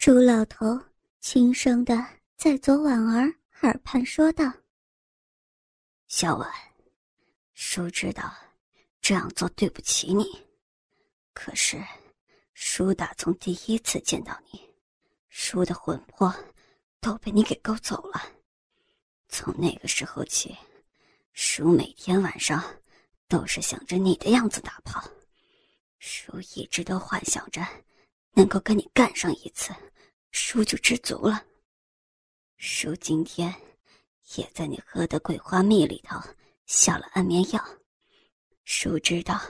朱老头轻声的在左婉儿耳畔说道：“小婉，叔知道这样做对不起你，可是叔打从第一次见到你，叔的魂魄都被你给勾走了。从那个时候起，叔每天晚上都是想着你的样子打炮，叔一直都幻想着能够跟你干上一次。”叔就知足了。叔今天也在你喝的桂花蜜里头下了安眠药。叔知道，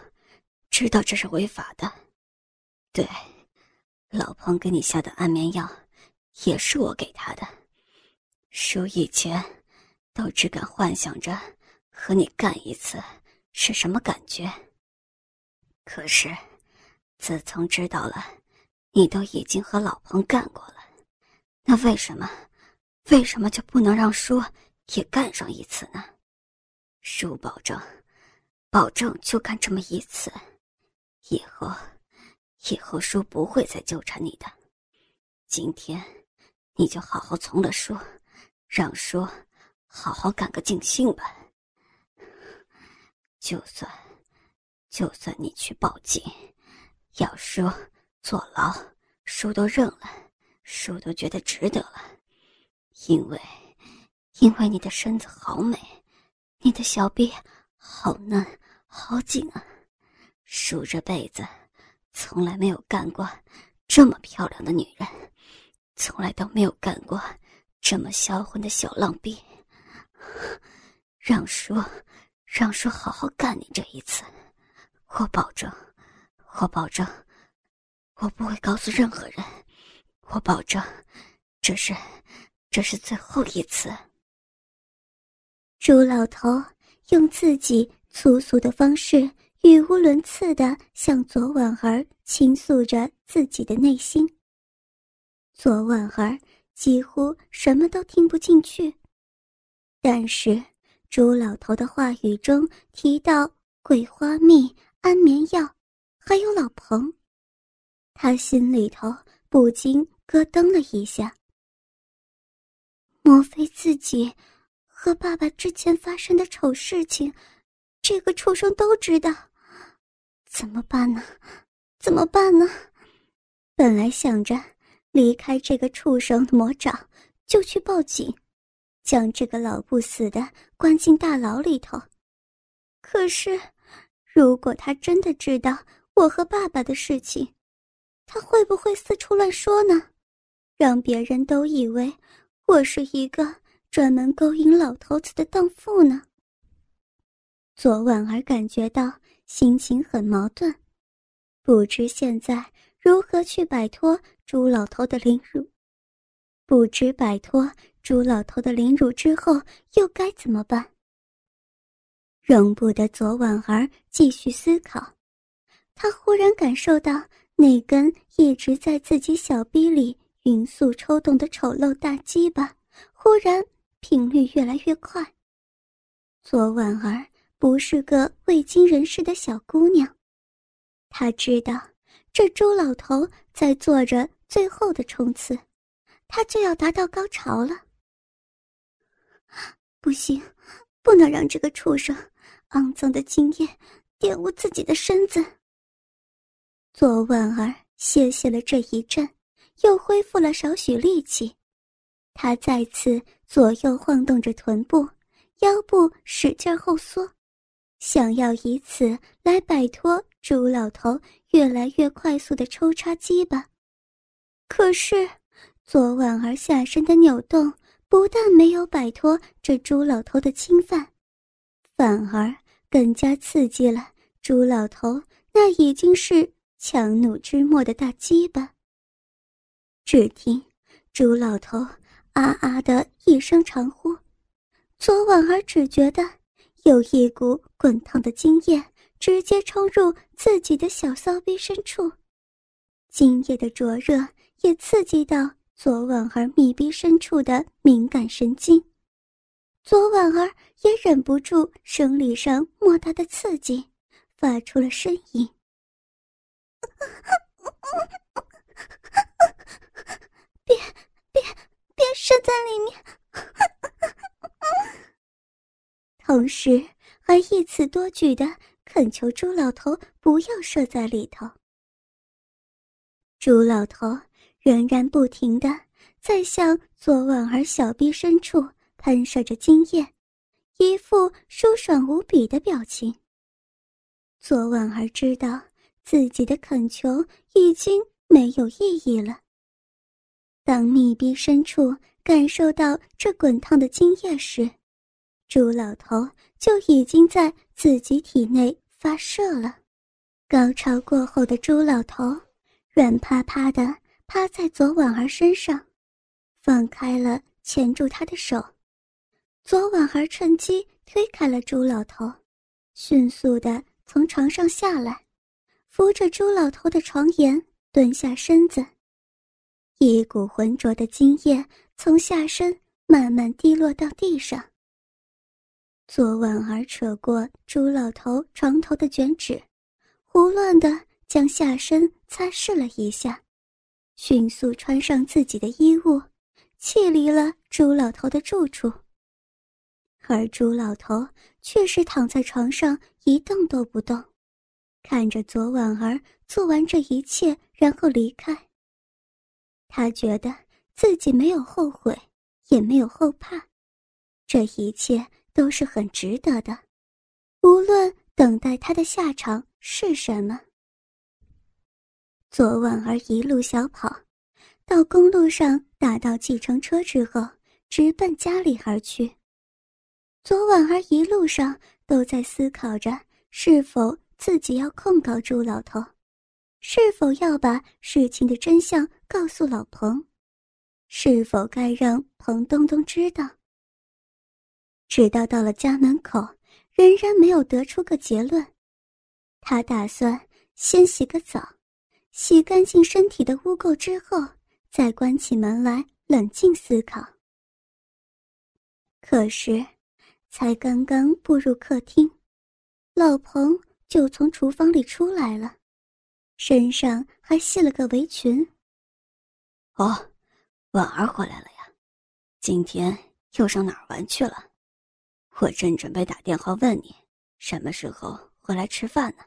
知道这是违法的。对，老彭给你下的安眠药也是我给他的。叔以前都只敢幻想着和你干一次是什么感觉。可是，自从知道了。你都已经和老彭干过了，那为什么，为什么就不能让叔也干上一次呢？叔保证，保证就干这么一次，以后，以后叔不会再纠缠你的。今天，你就好好从了叔，让叔好好干个尽兴吧。就算，就算你去报警，要说。坐牢，叔都认了，叔都觉得值得了，因为，因为你的身子好美，你的小臂好嫩好紧啊，叔这辈子从来没有干过这么漂亮的女人，从来都没有干过这么销魂的小浪逼，让叔，让叔好好干你这一次，我保证，我保证。我不会告诉任何人，我保证，这是，这是最后一次。朱老头用自己粗俗的方式，语无伦次的向左婉儿倾诉着自己的内心。左婉儿几乎什么都听不进去，但是朱老头的话语中提到桂花蜜、安眠药，还有老彭。他心里头不禁咯噔了一下。莫非自己和爸爸之前发生的丑事情，这个畜生都知道？怎么办呢？怎么办呢？本来想着离开这个畜生的魔爪，就去报警，将这个老不死的关进大牢里头。可是，如果他真的知道我和爸爸的事情，他会不会四处乱说呢？让别人都以为我是一个专门勾引老头子的荡妇呢？左婉儿感觉到心情很矛盾，不知现在如何去摆脱朱老头的凌辱，不知摆脱朱老头的凌辱之后又该怎么办。容不得左婉儿继续思考，她忽然感受到。那根一直在自己小臂里匀速抽动的丑陋大鸡巴，忽然频率越来越快。左婉儿不是个未经人事的小姑娘，她知道这周老头在做着最后的冲刺，他就要达到高潮了。不行，不能让这个畜生肮脏的精液玷污自己的身子。左婉儿歇息了这一阵，又恢复了少许力气。她再次左右晃动着臀部，腰部使劲后缩，想要以此来摆脱朱老头越来越快速的抽插鸡巴。可是，左婉儿下身的扭动不但没有摆脱这朱老头的侵犯，反而更加刺激了朱老头那已经是。强弩之末的大鸡巴。只听朱老头啊啊的一声长呼，左婉儿只觉得有一股滚烫的精液直接冲入自己的小骚逼深处，精液的灼热也刺激到左婉儿密闭深处的敏感神经，左婉儿也忍不住生理上莫大的刺激，发出了呻吟。别别别射在里面，同时还一词多句的恳求朱老头不要射在里头。朱老头仍然不停的在向左婉儿小臂深处喷射着精液，一副舒爽无比的表情。左婉儿知道自己的恳求已经没有意义了。当密闭深处感受到这滚烫的精液时，朱老头就已经在自己体内发射了。高潮过后的朱老头软趴趴的趴在左婉儿身上，放开了牵住他的手。左婉儿趁机推开了朱老头，迅速的从床上下来，扶着朱老头的床沿蹲下身子。一股浑浊的精液从下身慢慢滴落到地上。左婉儿扯过朱老头床头的卷纸，胡乱的将下身擦拭了一下，迅速穿上自己的衣物，弃离了朱老头的住处。而朱老头却是躺在床上一动都不动，看着左婉儿做完这一切，然后离开。他觉得自己没有后悔，也没有后怕，这一切都是很值得的，无论等待他的下场是什么。左婉儿一路小跑，到公路上打到计程车之后，直奔家里而去。左婉儿一路上都在思考着，是否自己要控告朱老头。是否要把事情的真相告诉老彭？是否该让彭东东知道？直到到了家门口，仍然没有得出个结论。他打算先洗个澡，洗干净身体的污垢之后，再关起门来冷静思考。可是，才刚刚步入客厅，老彭就从厨房里出来了。身上还系了个围裙。哦，婉儿回来了呀，今天又上哪儿玩去了？我正准备打电话问你什么时候回来吃饭呢。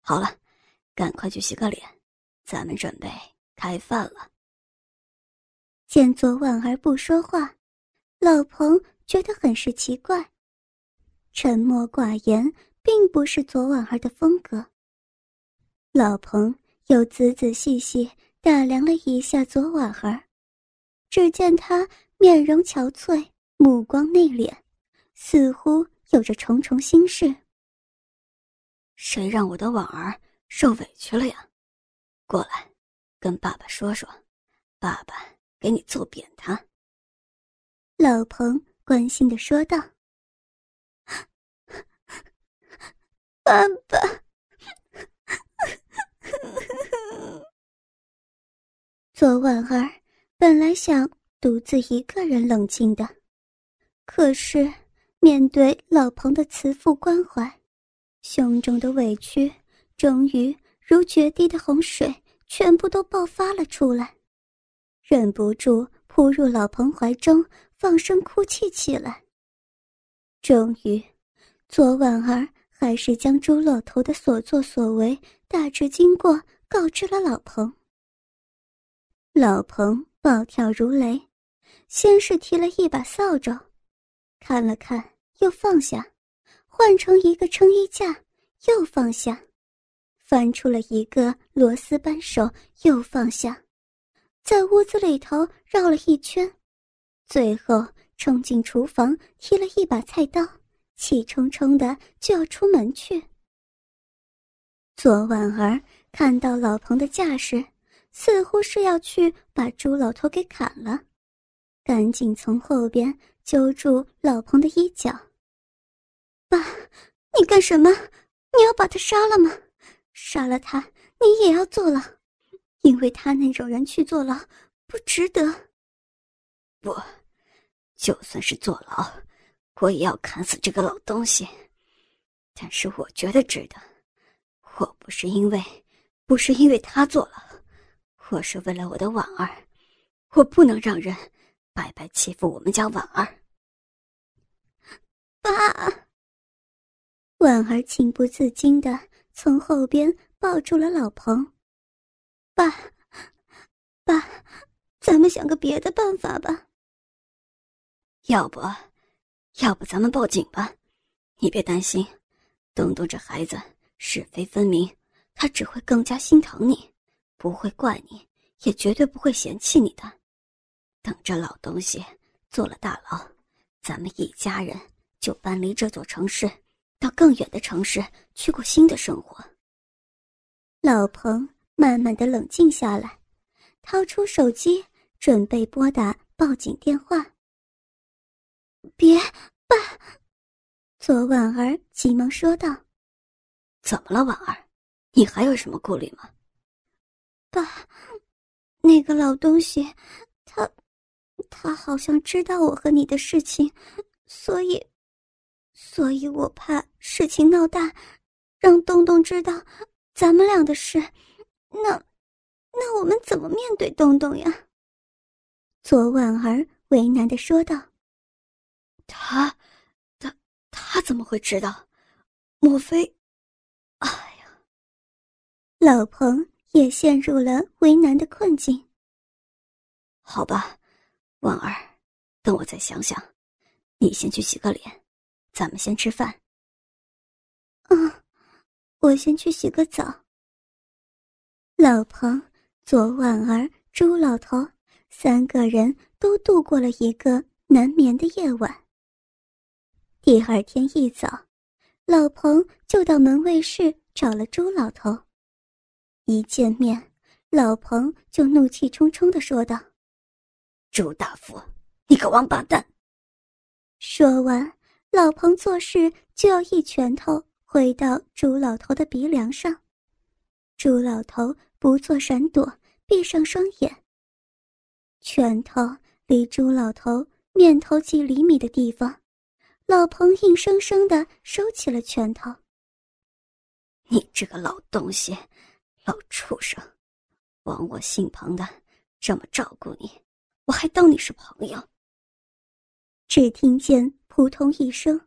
好了，赶快去洗个脸，咱们准备开饭了。见左婉儿不说话，老彭觉得很是奇怪。沉默寡言并不是左婉儿的风格。老彭又仔仔细细打量了一下左婉儿，只见她面容憔悴，目光内敛，似乎有着重重心事。谁让我的婉儿受委屈了呀？过来，跟爸爸说说，爸爸给你揍扁他。老彭关心的说道：“爸爸。”左婉儿本来想独自一个人冷静的，可是面对老彭的慈父关怀，胸中的委屈终于如决堤的洪水，全部都爆发了出来，忍不住扑入老彭怀中，放声哭泣起来。终于，左婉儿还是将朱老头的所作所为大致经过告知了老彭。老彭暴跳如雷，先是提了一把扫帚，看了看，又放下，换成一个撑衣架，又放下，翻出了一个螺丝扳手，又放下，在屋子里头绕了一圈，最后冲进厨房，提了一把菜刀，气冲冲的就要出门去。左婉儿看到老彭的架势。似乎是要去把朱老头给砍了，赶紧从后边揪住老彭的衣角。爸，你干什么？你要把他杀了吗？杀了他，你也要坐牢，因为他那种人去坐牢不值得。不，就算是坐牢，我也要砍死这个老东西。但是我觉得值得。我不是因为，不是因为他做了。我是为了我的婉儿，我不能让人白白欺负我们家婉儿。爸，婉儿情不自禁的从后边抱住了老彭。爸，爸，咱们想个别的办法吧。要不，要不咱们报警吧？你别担心，东东这孩子是非分明，他只会更加心疼你，不会怪你，也绝对不会嫌弃你的。等这老东西坐了大牢，咱们一家人就搬离这座城市，到更远的城市去过新的生活。老彭慢慢的冷静下来，掏出手机准备拨打报警电话。别，爸！左婉儿急忙说道：“怎么了，婉儿？你还有什么顾虑吗？”爸，那个老东西，他，他好像知道我和你的事情，所以，所以我怕事情闹大，让东东知道咱们俩的事，那，那我们怎么面对东东呀？左婉儿为难的说道。他，他，他怎么会知道？莫非？哎呀，老彭也陷入了为难的困境。好吧，婉儿，等我再想想。你先去洗个脸，咱们先吃饭。嗯，我先去洗个澡。老彭、左婉儿、朱老头三个人都度过了一个难眠的夜晚。第二天一早，老彭就到门卫室找了朱老头。一见面，老彭就怒气冲冲的说道：“朱大福，你个王八蛋！”说完，老彭做事就要一拳头挥到朱老头的鼻梁上。朱老头不做闪躲，闭上双眼。拳头离朱老头面头几厘米的地方。老彭硬生生的收起了拳头。你这个老东西，老畜生，枉我姓彭的这么照顾你，我还当你是朋友。只听见扑通一声，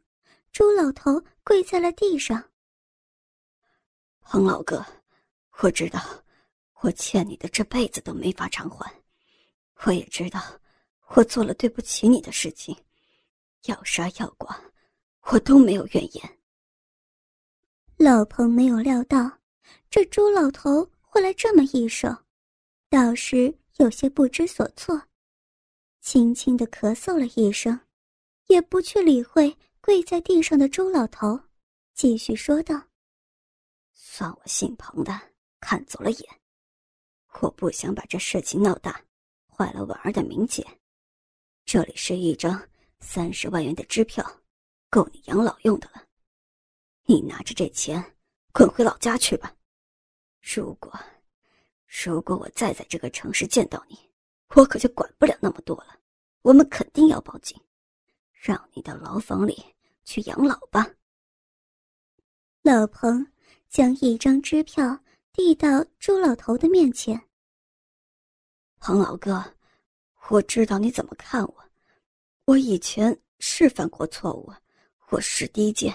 朱老头跪在了地上。彭老哥，我知道我欠你的这辈子都没法偿还，我也知道我做了对不起你的事情。要杀要剐，我都没有怨言。老彭没有料到这朱老头会来这么一手，倒是有些不知所措，轻轻的咳嗽了一声，也不去理会跪在地上的朱老头，继续说道：“算我姓彭的看走了眼，我不想把这事情闹大，坏了婉儿的名节。这里是一张。”三十万元的支票，够你养老用的了。你拿着这钱滚回老家去吧。如果，如果我再在这个城市见到你，我可就管不了那么多了。我们肯定要报警，让你到牢房里去养老吧。老彭将一张支票递到朱老头的面前。彭老哥，我知道你怎么看我。我以前是犯过错误，我是低贱，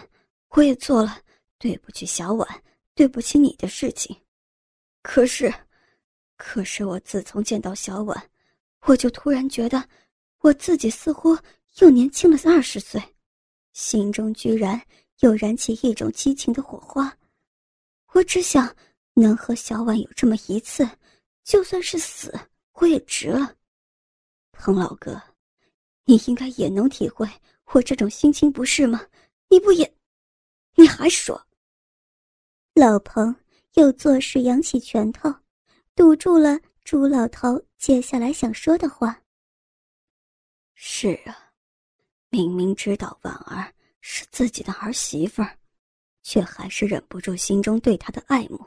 我也做了对不起小婉、对不起你的事情。可是，可是我自从见到小婉，我就突然觉得我自己似乎又年轻了二十岁，心中居然又燃起一种激情的火花。我只想能和小婉有这么一次，就算是死，我也值了。彭老哥。你应该也能体会我这种心情，不是吗？你不也？你还说？老彭又作势扬起拳头，堵住了朱老头接下来想说的话。是啊，明明知道婉儿是自己的儿媳妇儿，却还是忍不住心中对她的爱慕，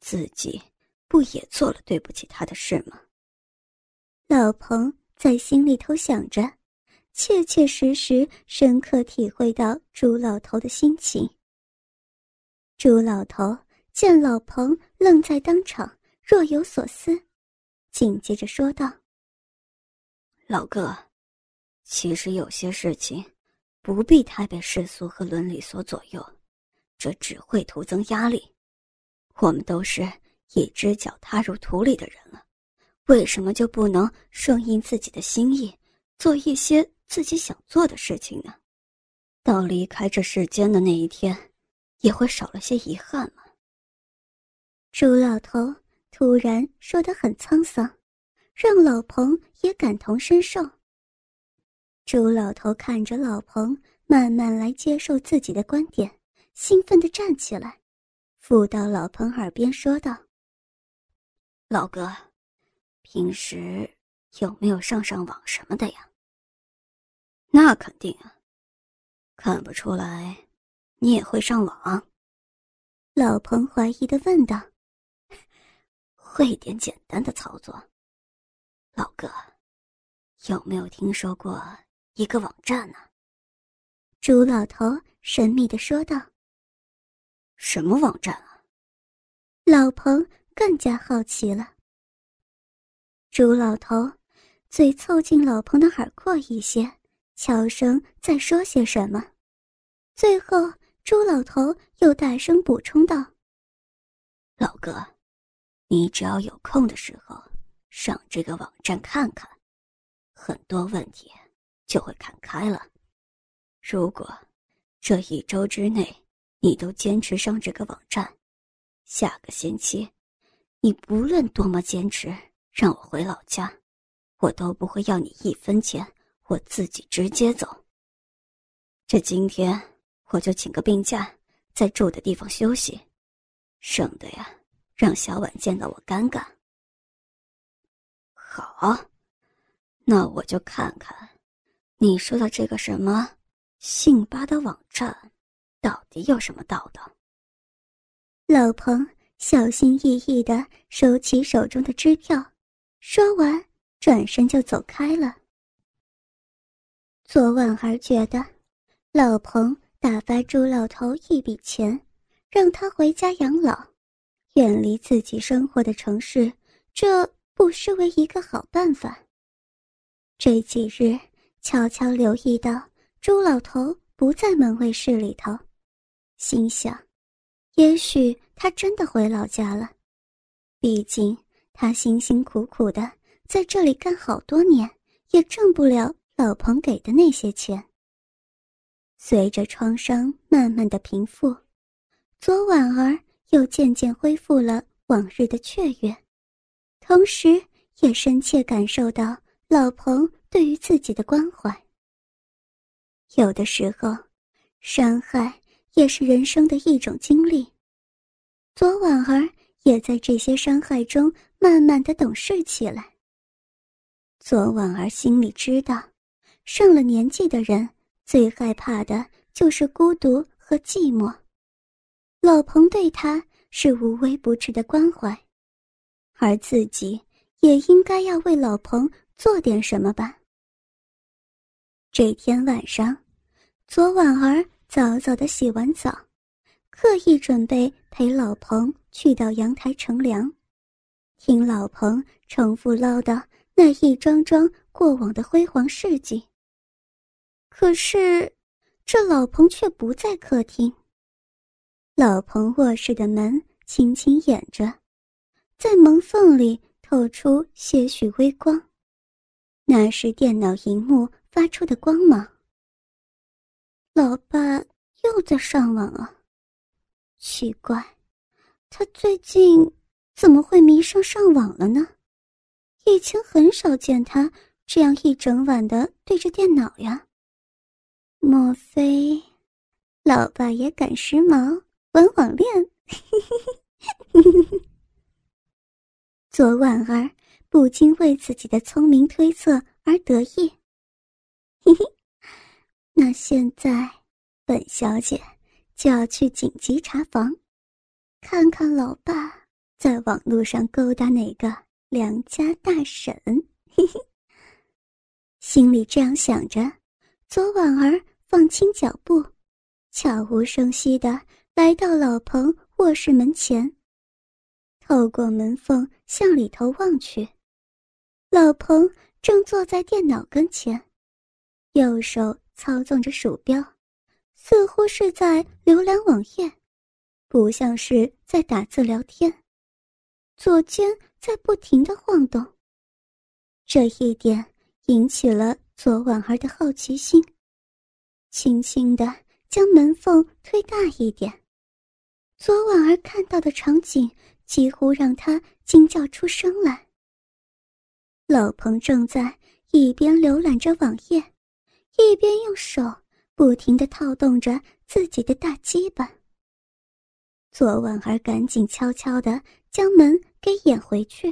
自己不也做了对不起她的事吗？老彭。在心里头想着，切切实实、深刻体会到朱老头的心情。朱老头见老彭愣在当场，若有所思，紧接着说道：“老哥，其实有些事情不必太被世俗和伦理所左右，这只会徒增压力。我们都是一只脚踏入土里的人了，为什么就不能顺应自己的心意，做一些自己想做的事情呢？到离开这世间的那一天，也会少了些遗憾吗？朱老头突然说得很沧桑，让老彭也感同身受。朱老头看着老彭慢慢来接受自己的观点，兴奋地站起来，附到老彭耳边说道：“老哥，平时有没有上上网什么的呀？”“那肯定啊。”看不出来，你也会上网。老彭怀疑的问道：“ 会点简单的操作。”老哥，有没有听说过一个网站呢？朱老头神秘的说道：“什么网站啊？”老彭更加好奇了。朱老头嘴凑近老彭的耳廓一些。悄声在说些什么，最后朱老头又大声补充道：“老哥，你只要有空的时候上这个网站看看，很多问题就会看开了。如果这一周之内你都坚持上这个网站，下个星期你不论多么坚持让我回老家，我都不会要你一分钱。”我自己直接走。这今天我就请个病假，在住的地方休息，省得呀让小婉见到我尴尬。好，那我就看看，你说的这个什么姓巴的网站，到底有什么道道？老彭小心翼翼的收起手中的支票，说完转身就走开了。左婉儿觉得，老彭打发朱老头一笔钱，让他回家养老，远离自己生活的城市，这不失为一个好办法。这几日悄悄留意到朱老头不在门卫室里头，心想，也许他真的回老家了。毕竟他辛辛苦苦的在这里干好多年，也挣不了。老彭给的那些钱，随着创伤慢慢的平复，左婉儿又渐渐恢复了往日的雀跃，同时也深切感受到老彭对于自己的关怀。有的时候，伤害也是人生的一种经历，左婉儿也在这些伤害中慢慢的懂事起来。左婉儿心里知道。上了年纪的人最害怕的就是孤独和寂寞。老彭对他是无微不至的关怀，而自己也应该要为老彭做点什么吧。这天晚上，左婉儿早早的洗完澡，刻意准备陪老彭去到阳台乘凉，听老彭重复唠叨那一桩桩过往的辉煌事迹。可是，这老彭却不在客厅。老彭卧室的门轻轻掩着，在门缝里透出些许微光，那是电脑荧幕发出的光芒。老爸又在上网啊！奇怪，他最近怎么会迷上上网了呢？以前很少见他这样一整晚的对着电脑呀。莫非，老爸也赶时髦玩网恋？左婉儿不禁为自己的聪明推测而得意。那现在本小姐就要去紧急查房，看看老爸在网络上勾搭哪个良家大婶。嘿嘿，心里这样想着，左婉儿。放轻脚步，悄无声息的来到老彭卧室门前。透过门缝向里头望去，老彭正坐在电脑跟前，右手操纵着鼠标，似乎是在浏览网页，不像是在打字聊天。左肩在不停的晃动，这一点引起了左婉儿的好奇心，轻轻的将门缝推大一点。左婉儿看到的场景几乎让她惊叫出声来。老彭正在一边浏览着网页，一边用手不停的套动着自己的大鸡巴。左婉儿赶紧悄悄的将门给掩回去，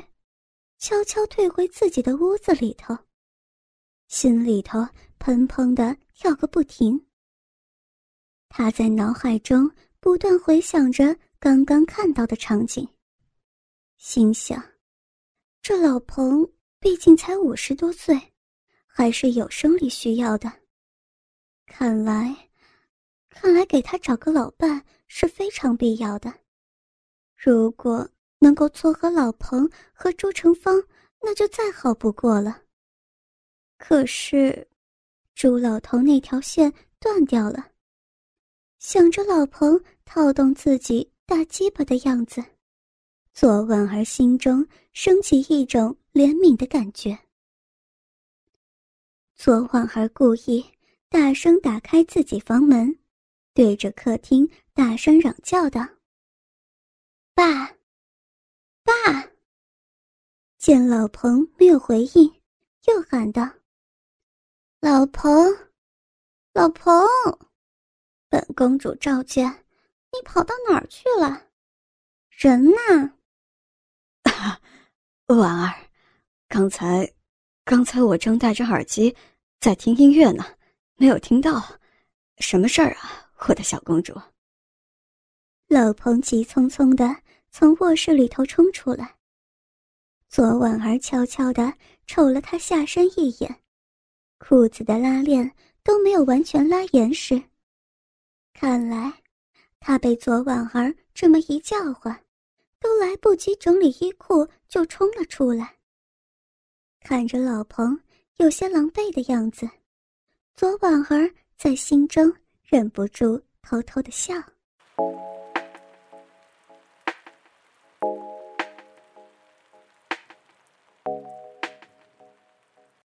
悄悄退回自己的屋子里头，心里头砰砰的跳个不停。他在脑海中。不断回想着刚刚看到的场景，心想：这老彭毕竟才五十多岁，还是有生理需要的。看来，看来给他找个老伴是非常必要的。如果能够撮合老彭和朱成芳，那就再好不过了。可是，朱老头那条线断掉了。想着老彭套动自己大鸡巴的样子，左婉儿心中升起一种怜悯的感觉。左婉儿故意大声打开自己房门，对着客厅大声嚷叫道：“爸，爸！”见老彭没有回应，又喊道：“老彭，老彭！”本公主召见，你跑到哪儿去了？人呢？婉儿，刚才，刚才我正戴着耳机在听音乐呢，没有听到。什么事儿啊，我的小公主？老彭急匆匆的从卧室里头冲出来，左婉儿悄悄的瞅了他下身一眼，裤子的拉链都没有完全拉严实。看来，他被左婉儿这么一叫唤，都来不及整理衣裤就冲了出来。看着老彭有些狼狈的样子，左婉儿在心中忍不住偷偷的笑。